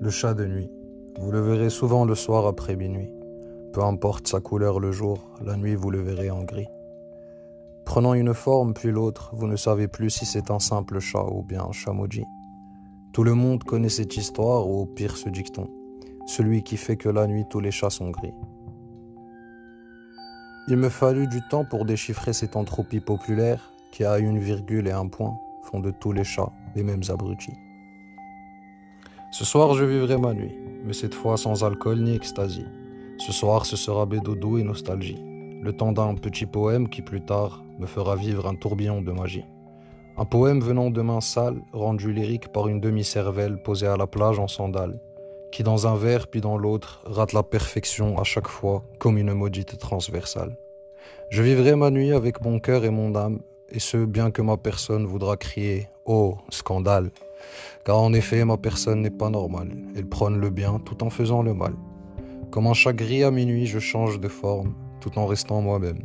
Le chat de nuit. Vous le verrez souvent le soir après minuit. Peu importe sa couleur le jour, la nuit vous le verrez en gris. Prenant une forme puis l'autre, vous ne savez plus si c'est un simple chat ou bien un chamoji. Tout le monde connaît cette histoire ou au pire ce dicton, celui qui fait que la nuit tous les chats sont gris. Il me fallut du temps pour déchiffrer cette entropie populaire qui a une virgule et un point font de tous les chats les mêmes abrutis. Ce soir, je vivrai ma nuit, mais cette fois sans alcool ni extasie. Ce soir, ce sera bédodo et nostalgie, le temps d'un petit poème qui plus tard me fera vivre un tourbillon de magie. Un poème venant de mains sales, rendu lyrique par une demi-cervelle posée à la plage en sandales, qui dans un vers puis dans l'autre rate la perfection à chaque fois comme une maudite transversale. Je vivrai ma nuit avec mon cœur et mon âme, et ce bien que ma personne voudra crier Oh, scandale car en effet, ma personne n'est pas normale. Elle prône le bien tout en faisant le mal. Comme un chat gris à minuit, je change de forme tout en restant moi-même.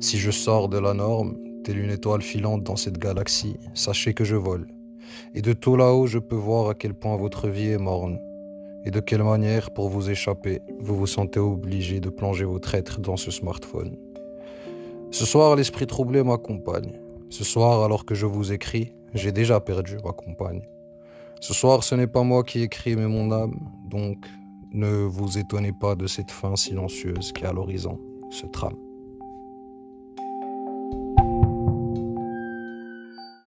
Si je sors de la norme, telle une étoile filante dans cette galaxie, sachez que je vole. Et de tout là-haut, je peux voir à quel point votre vie est morne. Et de quelle manière, pour vous échapper, vous vous sentez obligé de plonger votre être dans ce smartphone. Ce soir, l'esprit troublé m'accompagne. Ce soir, alors que je vous écris, j'ai déjà perdu ma compagne. Ce soir, ce n'est pas moi qui écris, mais mon âme, donc ne vous étonnez pas de cette fin silencieuse qui à l'horizon se trame.